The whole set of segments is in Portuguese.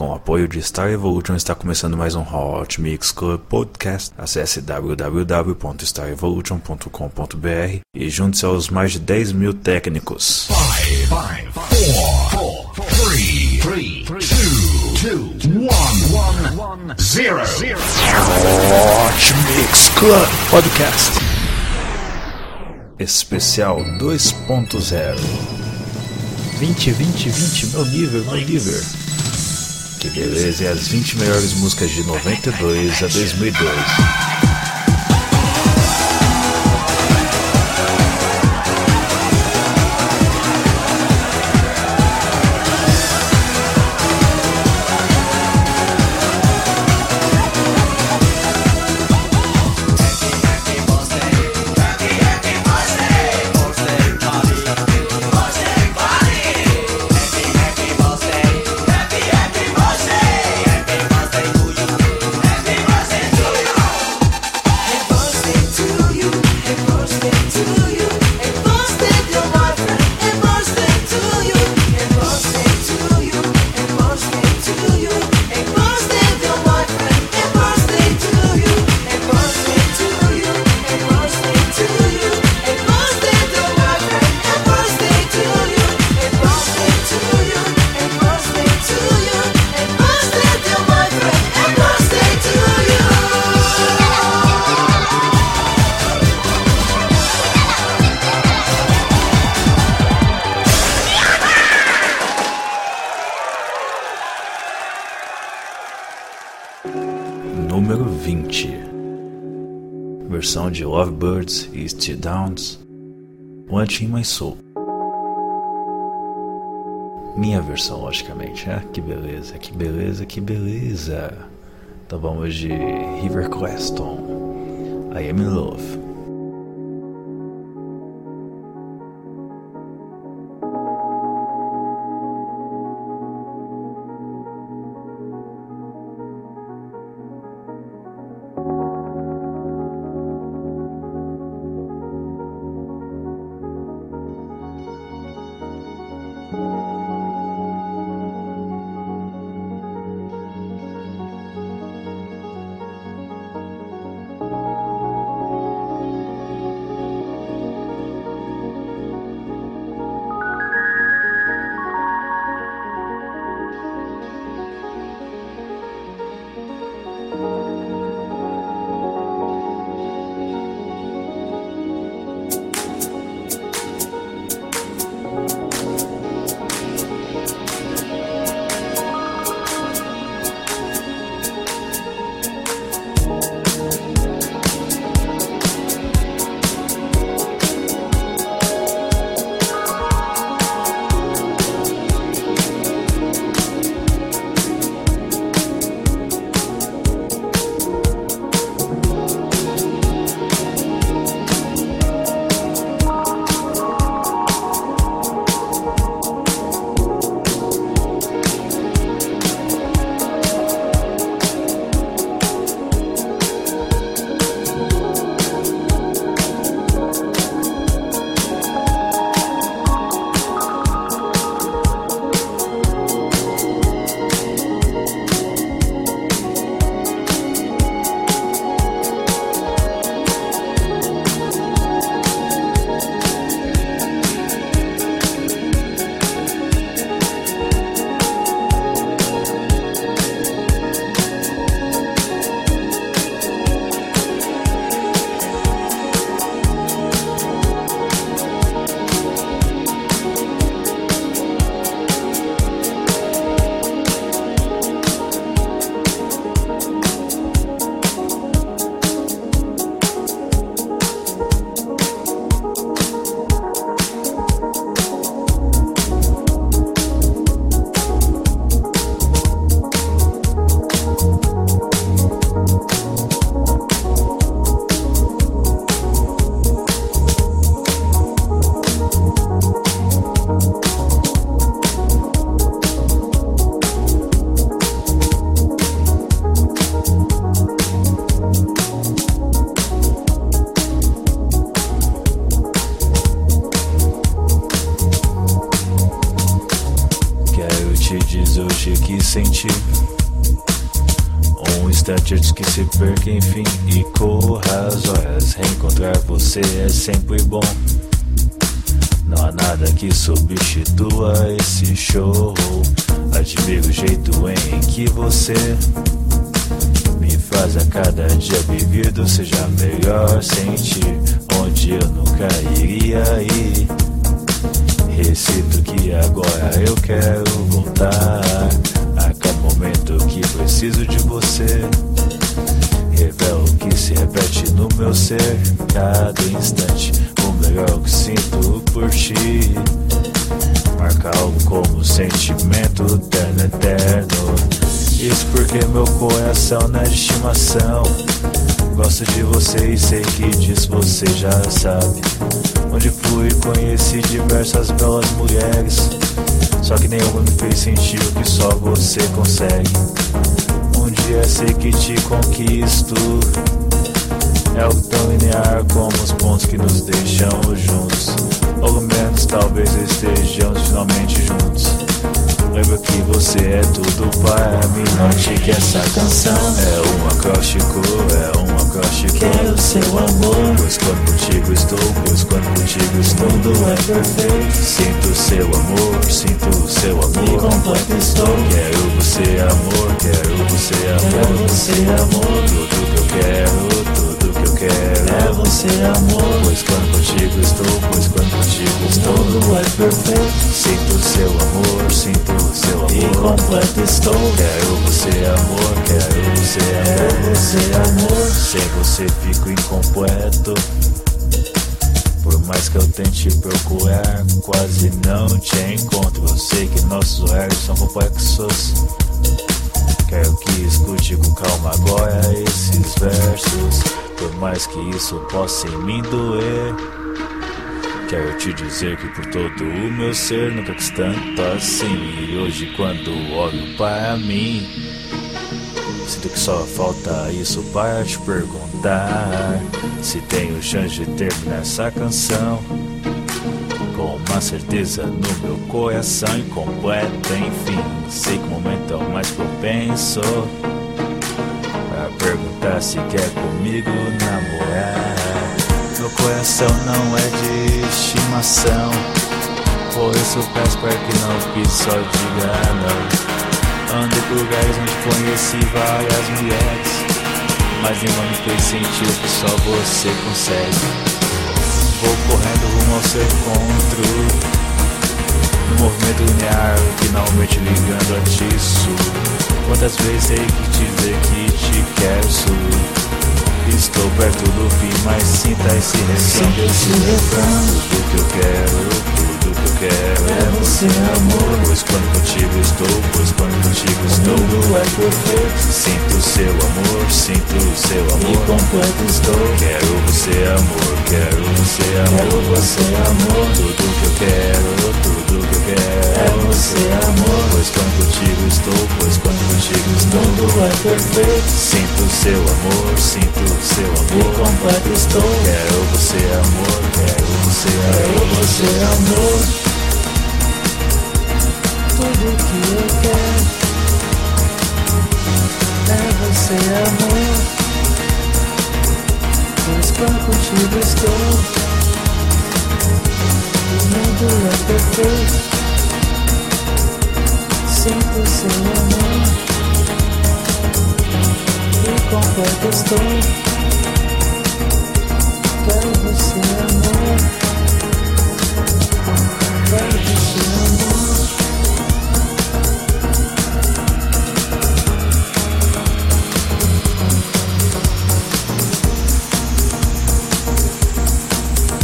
Com o apoio de Star Evolution está começando mais um Hot Mix Club Podcast. Acesse www.starevolution.com.br e junte-se aos mais de 10 mil técnicos. Five, five, four, four, three, three, two, two, one, one, zero. Hot Mix Club Podcast Especial 2.0 20, 20, 20, meu nível, meu nível. Que beleza, e as 20 melhores músicas de 92 a 2002. Steve Downs Wanting My Soul Minha versão, logicamente, é? Que beleza, que beleza, que beleza Então vamos de River Creston I Am In Love Um instante antes que se perca, enfim, e corra as horas. Reencontrar você é sempre bom. Não há nada que substitua esse show. Admiro o jeito em que você me faz a cada dia vivido seja melhor sentir onde eu nunca iria ir. Recito que agora eu quero voltar preciso de você. Revelo que se repete no meu ser cada instante. O melhor que sinto por ti. Marca algo como sentimento eterno, eterno. Isso porque meu coração não é de estimação. Gosto de você e sei que disso você já sabe. Onde fui conheci diversas belas mulheres. Só que nenhuma me fez sentir o que só você consegue. Um dia sei que te conquisto. É algo tão linear como os pontos que nos deixam juntos. Ou menos talvez estejamos finalmente juntos. Lembra que você é tudo para mim. Note que essa canção é um acróstico, é um acróstico. Quero seu amor, Pois quando contigo estou, pois quando contigo estou, tudo é perfeito. Sinto seu amor, sinto seu amor. completo estou. Quero você, amor, quero você, Quero amor. você, amor. Tudo que eu quero, tudo que eu quero. É você, amor. Pois quando contigo estou, pois quando contigo estou. Tudo é perfeito. Sinto seu amor, sinto seu E amor. completo estou. Quero você, amor, quero você, Quero amor. você, amor. Sem você fico incompleto. Por mais que eu tente procurar, quase não te encontro. Eu sei que nossos horários são complexos. Quero que escute com calma agora esses versos. Por mais que isso possa em mim doer. Quero te dizer que por todo o meu ser nunca quis tanto assim. E hoje, quando olho para mim, Sinto que só falta isso para te perguntar Se tenho chance de terminar essa canção Com uma certeza no meu coração incompleta Enfim, sei que o momento é o mais propenso perguntar se quer comigo namorar. Meu coração não é de estimação Por isso peço para que não pise só diga não Andei por lugares onde conheci várias mulheres Mas nenhuma me fez sentir o que só você consegue. Vou correndo rumo ao seu encontro No movimento linear, finalmente ligando a tiço Quantas vezes sei que te dizer que te quero Estou perto do fim, mas sinta esse refrão Sinta esse refrão. Tudo que eu quero, tudo que eu quero É você, amor. Pois quando contigo estou, pois quando contigo estou Tudo é perfeito. Sinto seu amor, sinto seu E amor completo estou. Quero você amor, quero você Quero amor você, amor. Tudo que eu quero, tudo que eu quero É você, amor. Pois quando contigo estou, pois quando Tudo é perfeito. Sinto seu amor, sinto seu E amor completo estou. Quero você amor, quero você Quero amor você, amor. Tudo que eu quero é você, amor. Pois quando contigo estou, o mundo é perfeito. Sinto seu amor e completo estou. Quero você, amor. Quero você, amor.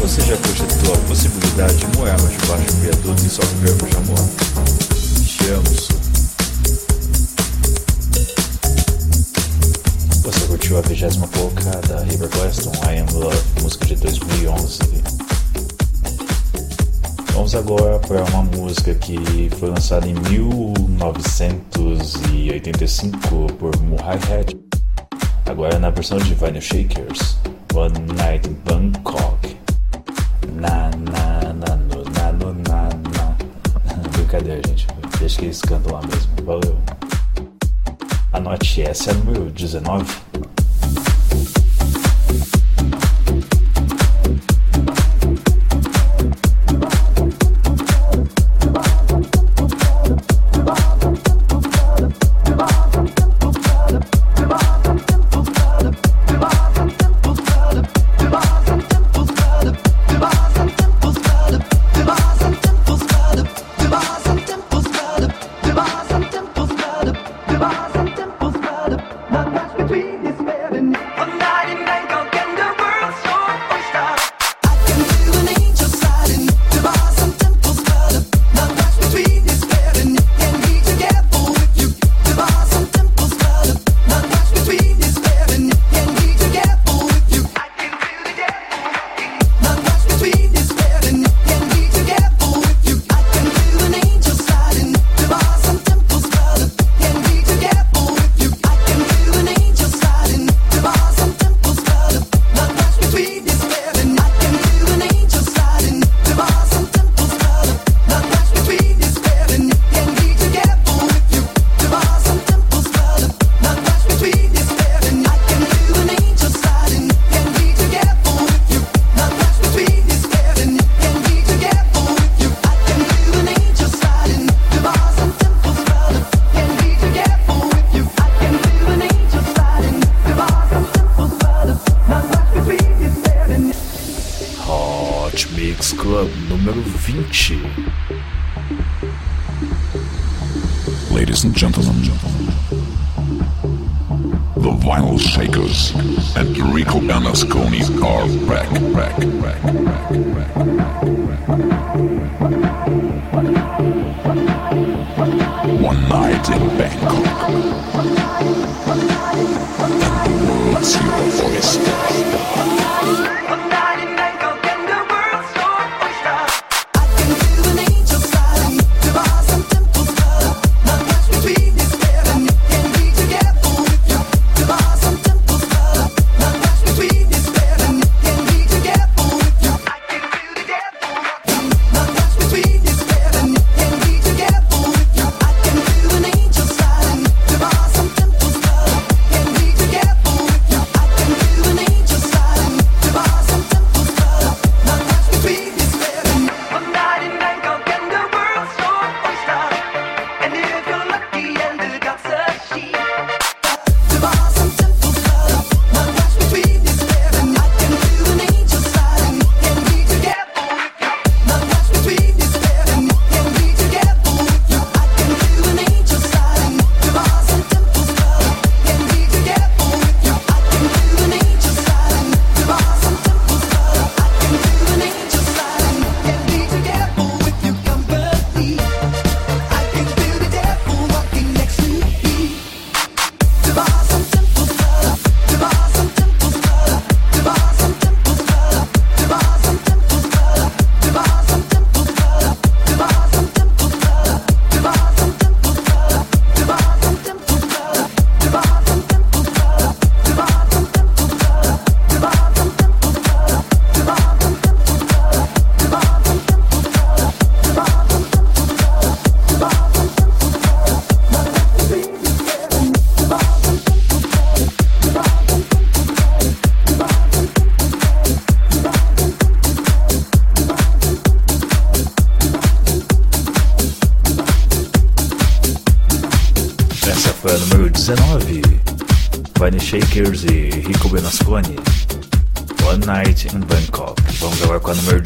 Você já cogitou a possibilidade de morar mais debaixo do viaduto e só viver por amor? Te amo, vigésima colocada, River Glaston, I Am Love, música de 2011. Vamos agora para uma música que foi lançada em 1985 por Murray Head. Agora na versão de Vinyl Shakers, One Night in Bangkok. Na na na no, na no, na na. Brincadeira, gente. Deixa que eles cantam lá mesmo. Valeu. Anote, essa é a número 19. 20. Ladies and gentlemen, the Vinyl Shakers and Rico Anasconi are back, back, back, back, back, back. One night in Bangkok, and the world's your oyster.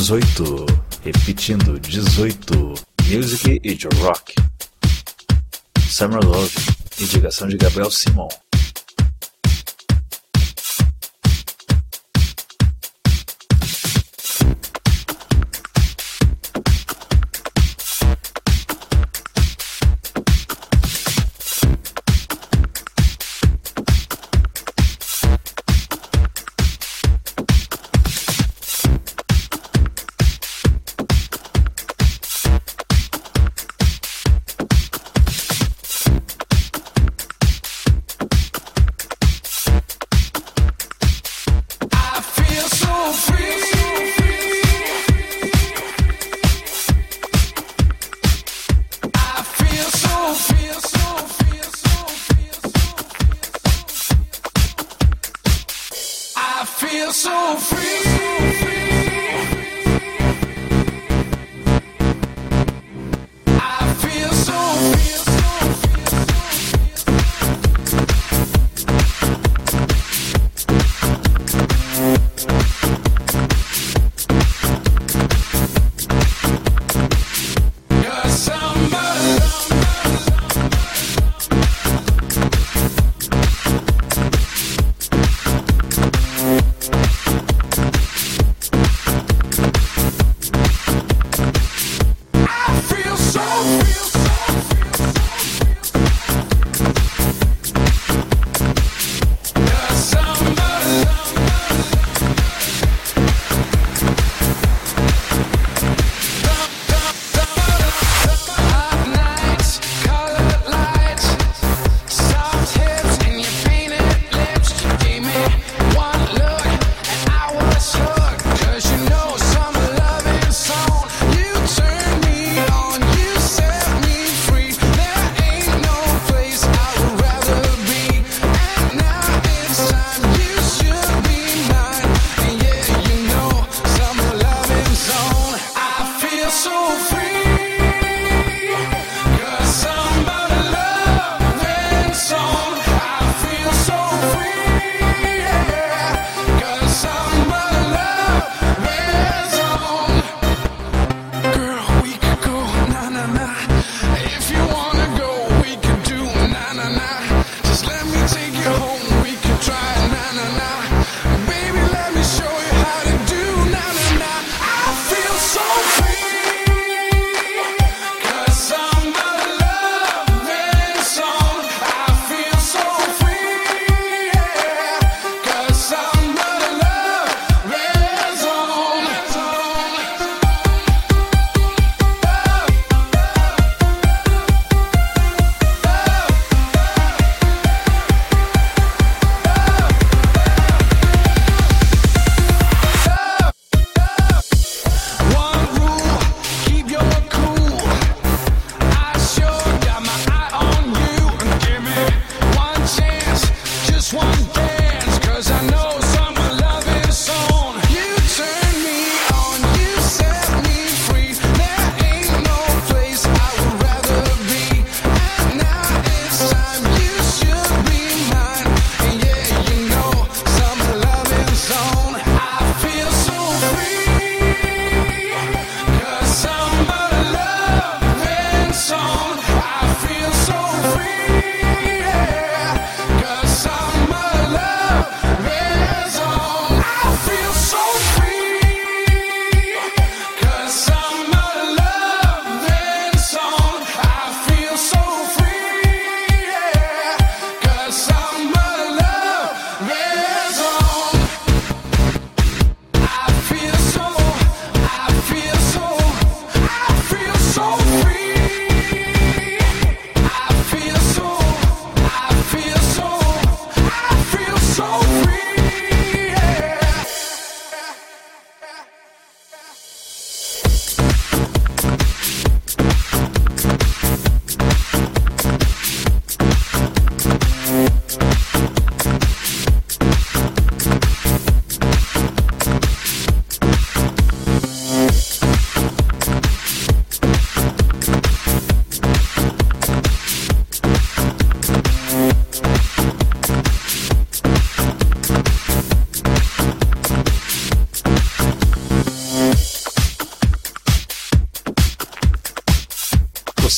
18. Repetindo, 18. Music e Rock. Summer Love. Indicação de Gabriel Simon.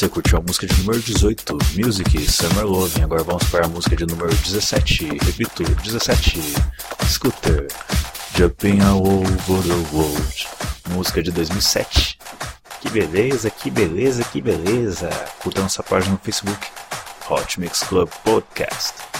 Você curtiu a música de número 18, Music Summer Loving. Agora vamos para a música de número 17, repito, 17, Scooter, Jumping All Over the World. Música de 2007. Que beleza, que beleza, que beleza. Curtam nossa página no Facebook, Hot Mix Club Podcast.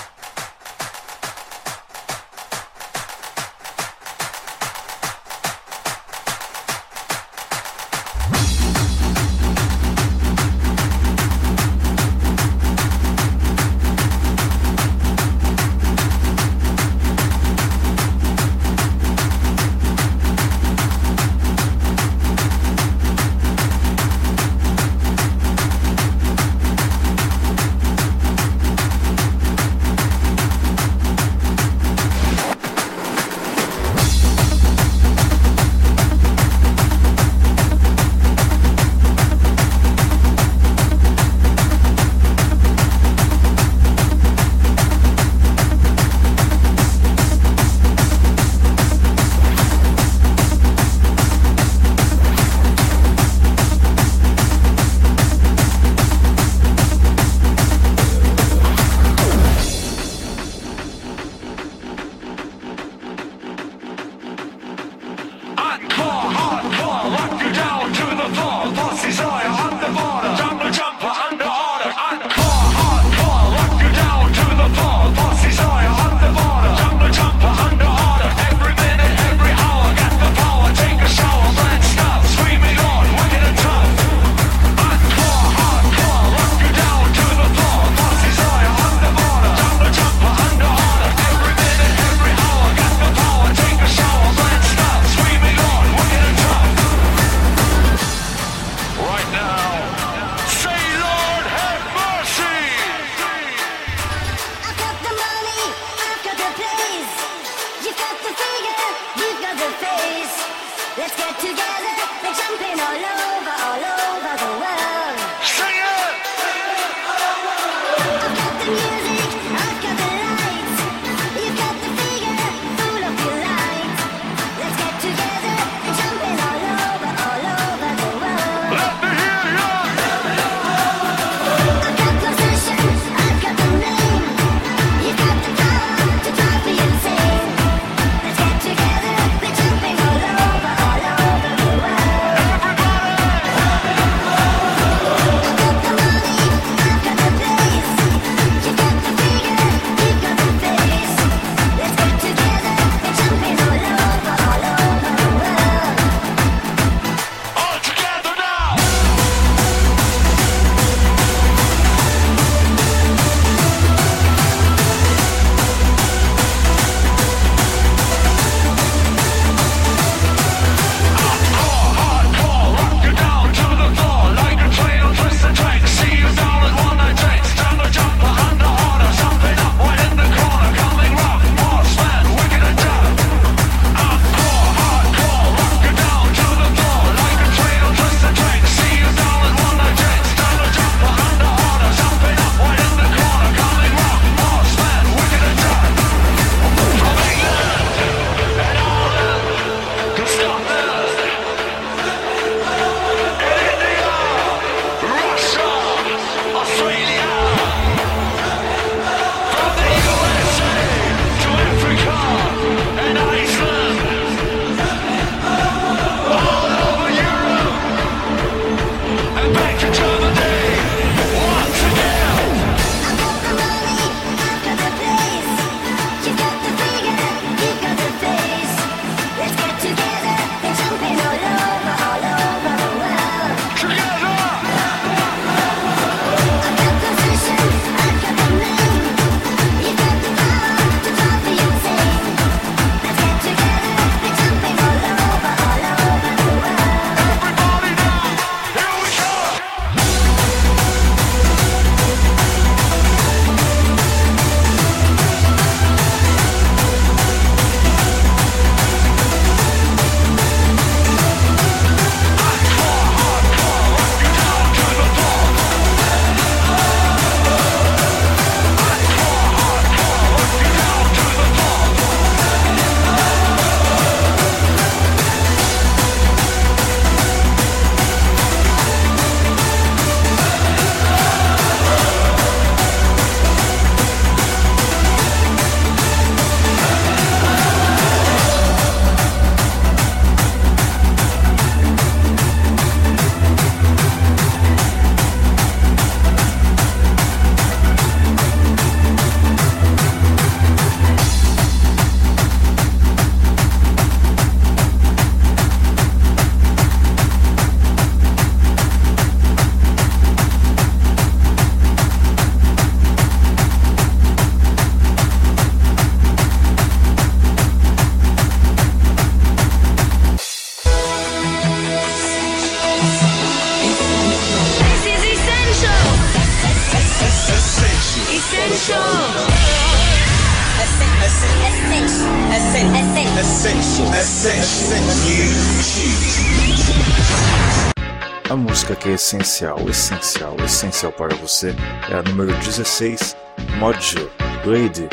essencial, essencial, essencial para você é a número 16, Modjo, Blade,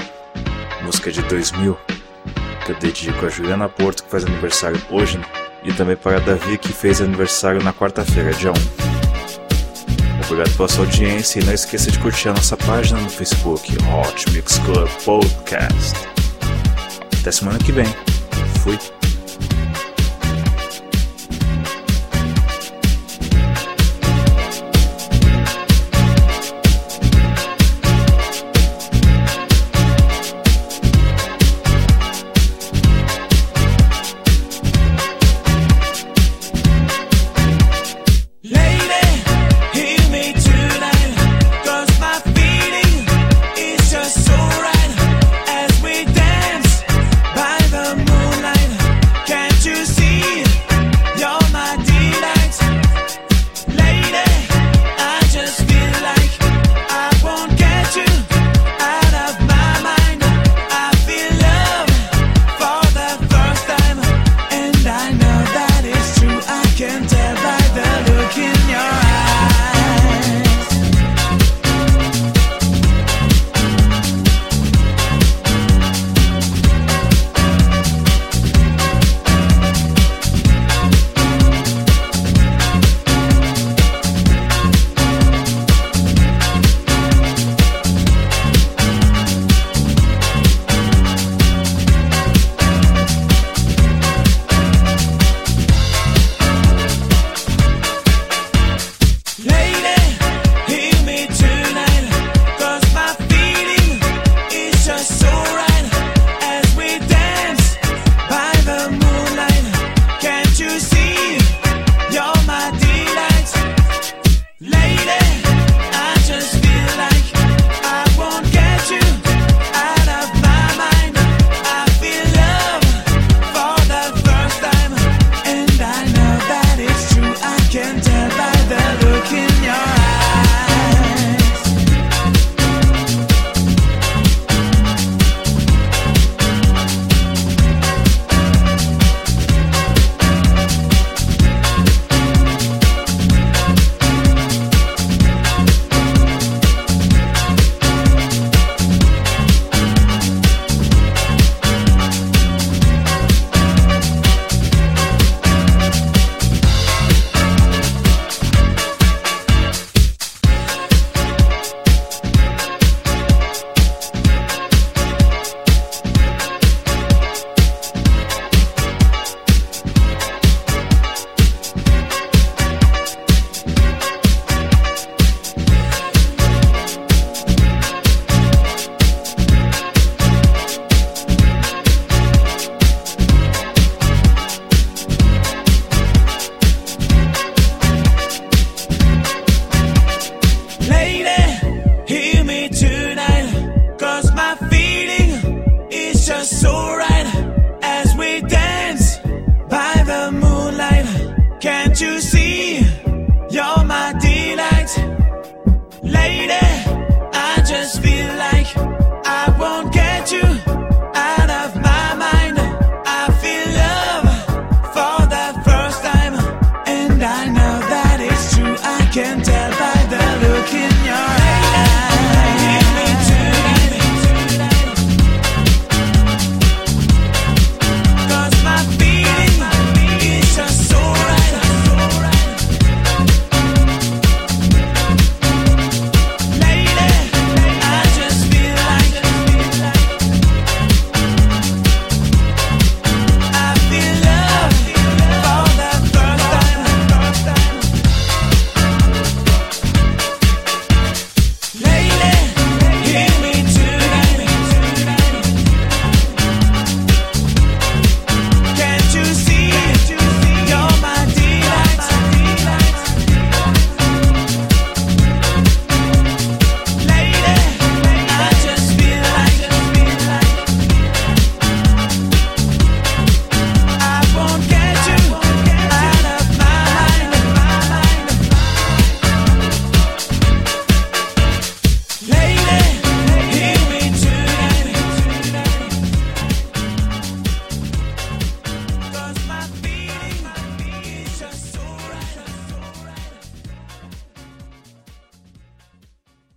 música de 2000, que eu dedico a Juliana Porto, que faz aniversário hoje, e também para Davi, que fez aniversário na quarta-feira, dia 1. Obrigado pela sua audiência e não esqueça de curtir a nossa página no Facebook, Hot Mix Club Podcast. Até semana que vem. Fui.